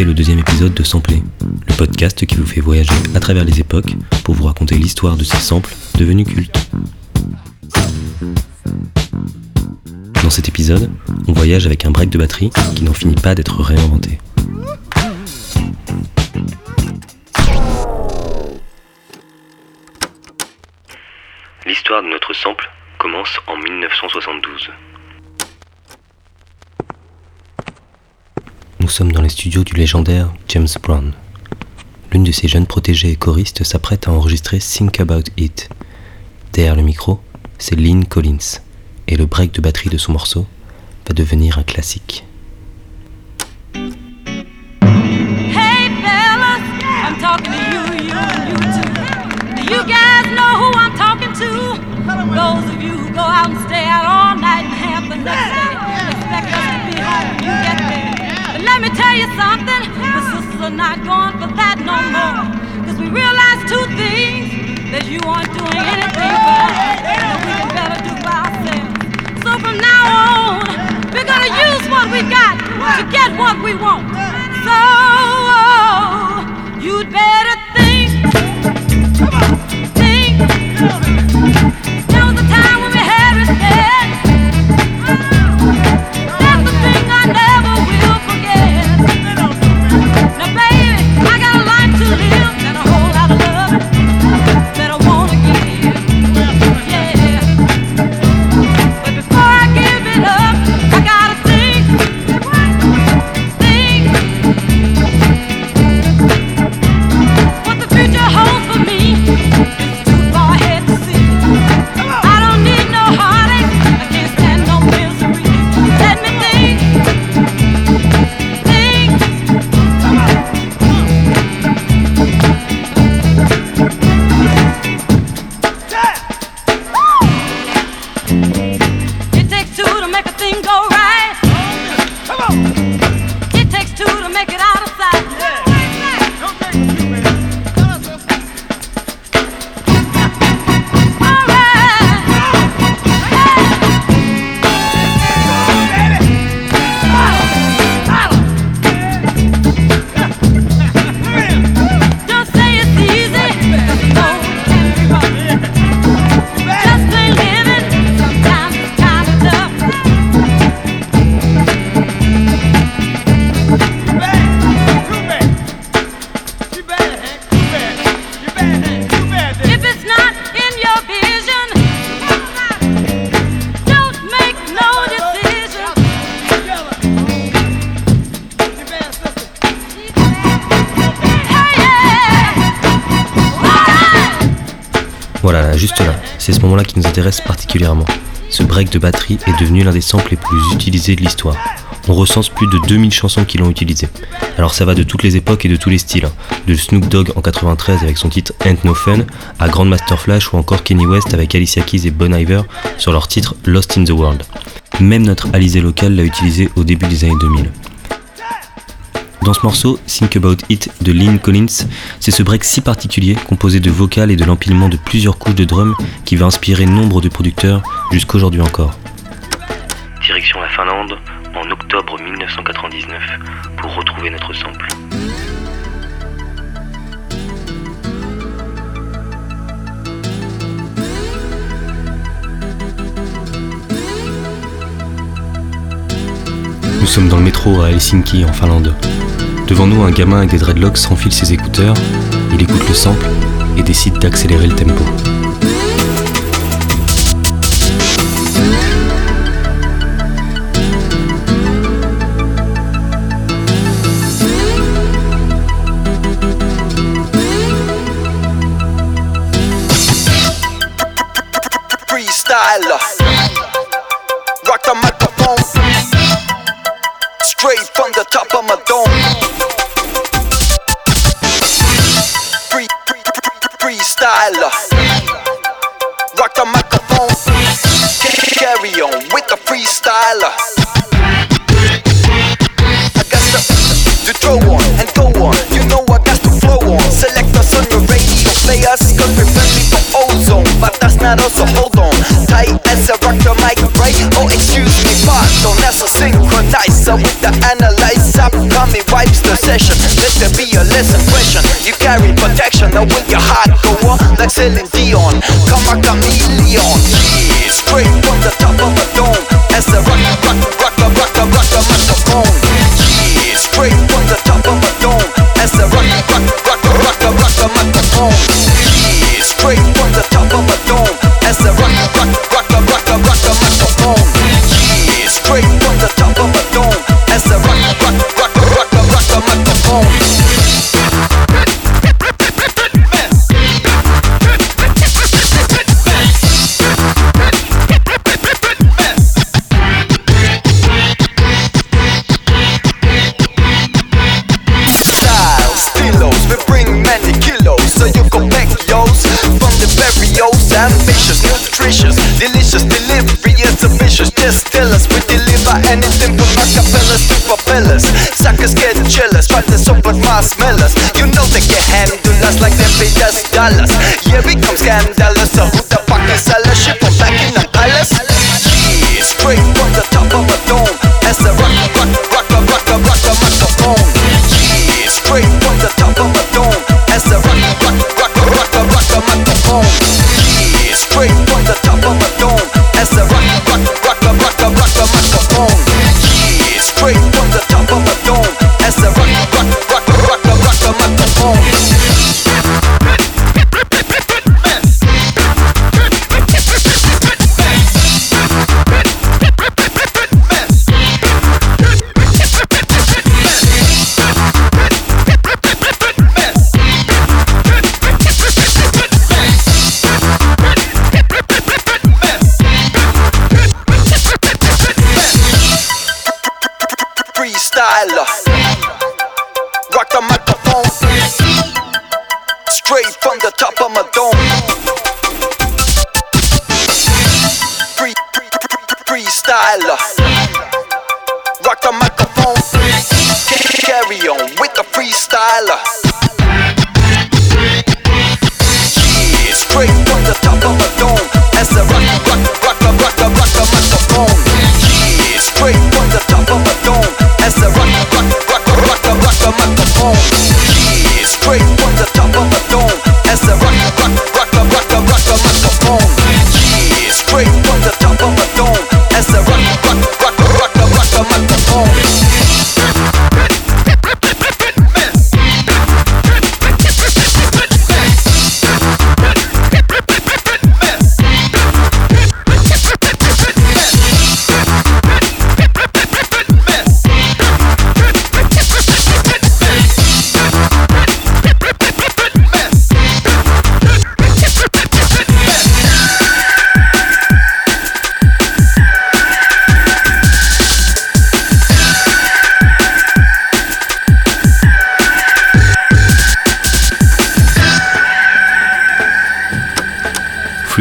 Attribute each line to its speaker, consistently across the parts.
Speaker 1: le deuxième épisode de Sampler, le podcast qui vous fait voyager à travers les époques pour vous raconter l'histoire de ces samples devenus cultes. Dans cet épisode, on voyage avec un break de batterie qui n'en finit pas d'être réinventé. L'histoire de notre sample commence en 1972. Sommes dans les studios du légendaire James Brown. L'une de ses jeunes protégées et choristes s'apprête à enregistrer Think About It. Derrière le micro, c'est Lynn Collins, et le break de batterie de son morceau va devenir un classique.
Speaker 2: Those of you who go out and stay out all night and the me tell you something, the sisters are not going for that no more. Cause we realize two things, that you aren't doing anything for us, that we can better do for ourselves. So from now on, we're gonna use what we got to get what we want. So you'd better
Speaker 1: Voilà, là, juste là, c'est ce moment-là qui nous intéresse particulièrement. Ce break de batterie est devenu l'un des samples les plus utilisés de l'histoire. On recense plus de 2000 chansons qui l'ont utilisé. Alors ça va de toutes les époques et de tous les styles. hein. De Snoop Dogg en 93 avec son titre Ain't No Fun, à Grandmaster Flash ou encore Kenny West avec Alicia Keys et Bon Iver sur leur titre Lost in the World. Même notre Alizé local l'a utilisé au début des années 2000. Dans ce morceau, Think About It de Lynn Collins, c'est ce break si particulier, composé de vocales et de l'empilement de plusieurs couches de drum, qui va inspirer nombre de producteurs jusqu'aujourd'hui encore. Direction la Finlande en octobre 1999 pour retrouver notre sample. Nous sommes dans le métro à Helsinki en Finlande. Devant nous, un gamin avec des dreadlocks s'enfile ses écouteurs, il écoute le sample et décide d'accélérer le tempo.
Speaker 3: The top of my dome. Free, free, free, freestyler. Rock the microphone. Carry on with the freestyler. I got to, to throw on and go on. You know I got to flow on. Select us on your radio players, cause we're friendly for ozone. But that's not us, as a rock the mic, right? Oh, excuse me, pardon. That's a synchronizer with the analyzer. Coming wipes the session. fearless impression. You carry protection, now will your heart go on like Celine Dion? Come a chameleon, yeah, straight from the top of a dome. Ambitious, nutritious Delicious delivery, it's ambitious Just tell us, we deliver anything from acapellas to propellers. Suckers get jealous, try to support my smellers. You know they can handle us like they pay us dollars Yeah, we come scandalous, so who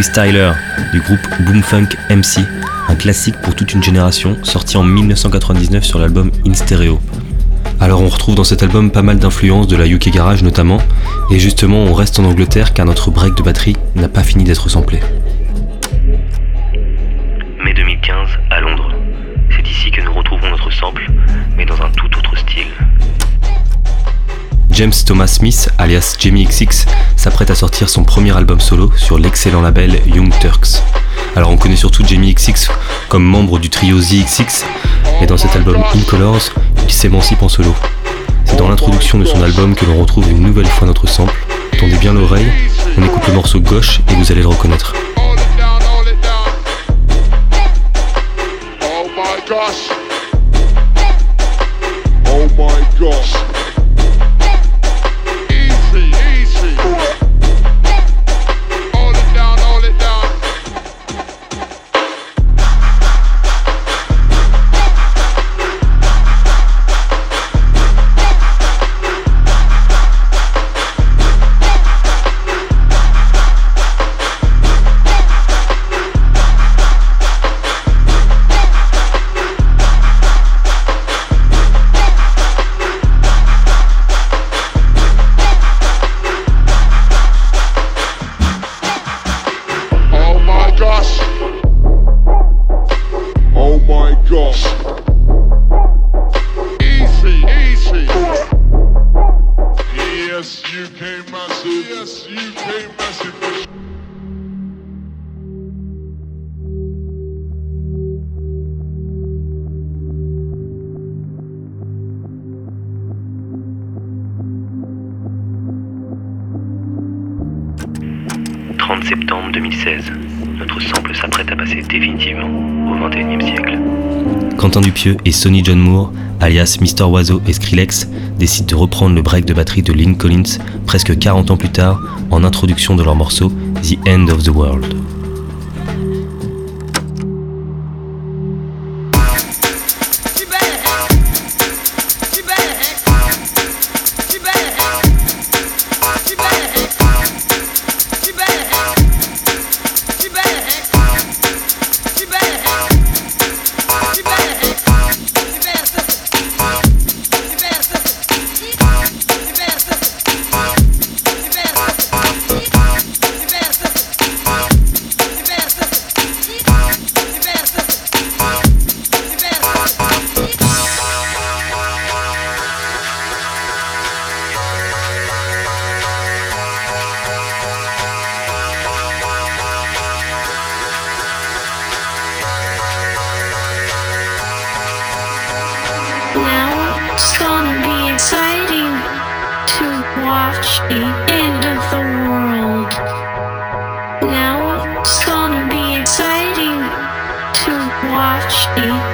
Speaker 3: Freestyler
Speaker 1: du groupe Boomfunk MC, un classique pour toute une génération, sorti en 1999 sur l'album In Stereo. Alors on retrouve dans cet album pas mal d'influences de la UK Garage notamment, et justement on reste en Angleterre car notre break de batterie n'a pas fini d'être samplé. Mai 2015 à Londres. C'est ici que nous retrouvons notre sample, mais dans un tout. James Thomas Smith, alias Jamie XX, s'apprête à sortir son premier album solo sur l'excellent label Young Turks. Alors on connaît surtout Jamie XX comme membre du trio ZXX, mais dans cet album In Colors, il s'émancipe en solo. C'est dans l'introduction de son album que l'on retrouve une nouvelle fois notre sample. Tendez bien l'oreille, on écoute le morceau gauche et vous allez le reconnaître.
Speaker 4: Oh. Oh. Yes, UK massive. Yes, UK massive.
Speaker 1: « 30 septembre 2016. Notre sample s'apprête à passer définitivement au 21e siècle. Quentin Dupieux et Sonny John Moore, alias Mr. Oiseau et Skrillex, décident de reprendre le break de batterie de Lynn Collins presque 40 ans plus tard en introduction de leur morceau The End of the World.
Speaker 5: Now it's gonna be exciting to watch the end of the world. Now it's gonna be exciting to watch the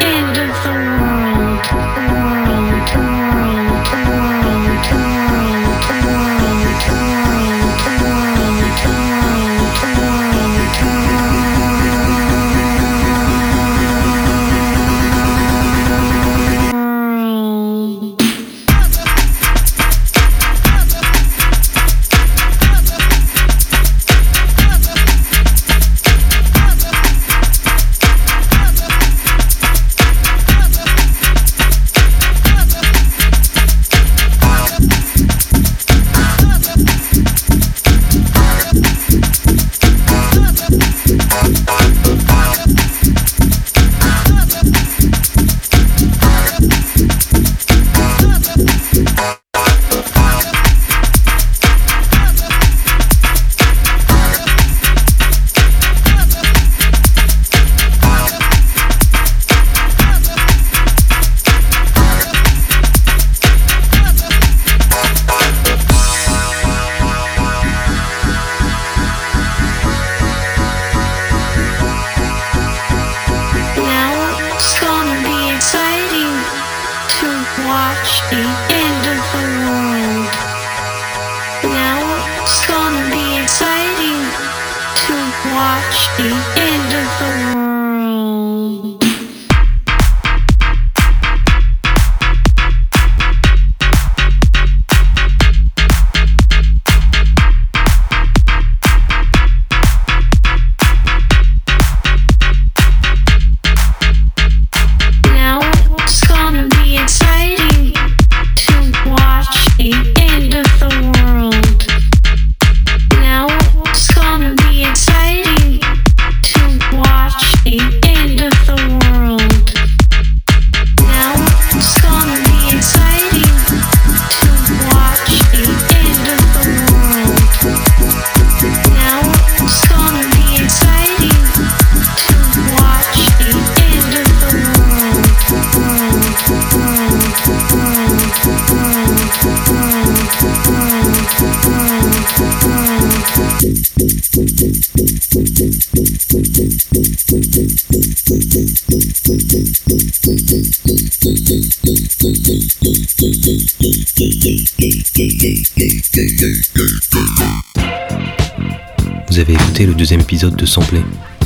Speaker 1: Vous avez écouté le deuxième épisode de Sampler.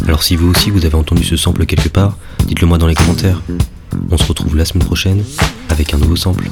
Speaker 1: Alors si vous aussi vous avez entendu ce sample quelque part, dites-le moi dans les commentaires. On se retrouve la semaine prochaine avec un nouveau sample.